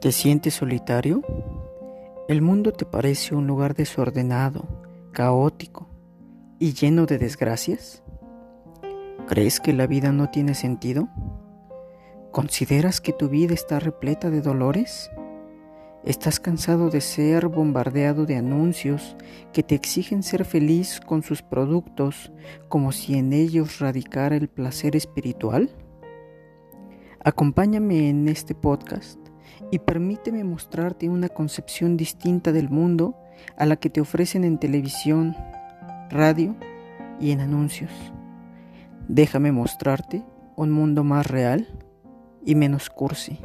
¿Te sientes solitario? ¿El mundo te parece un lugar desordenado, caótico y lleno de desgracias? ¿Crees que la vida no tiene sentido? ¿Consideras que tu vida está repleta de dolores? ¿Estás cansado de ser bombardeado de anuncios que te exigen ser feliz con sus productos como si en ellos radicara el placer espiritual? Acompáñame en este podcast y permíteme mostrarte una concepción distinta del mundo a la que te ofrecen en televisión, radio y en anuncios. Déjame mostrarte un mundo más real y menos cursi.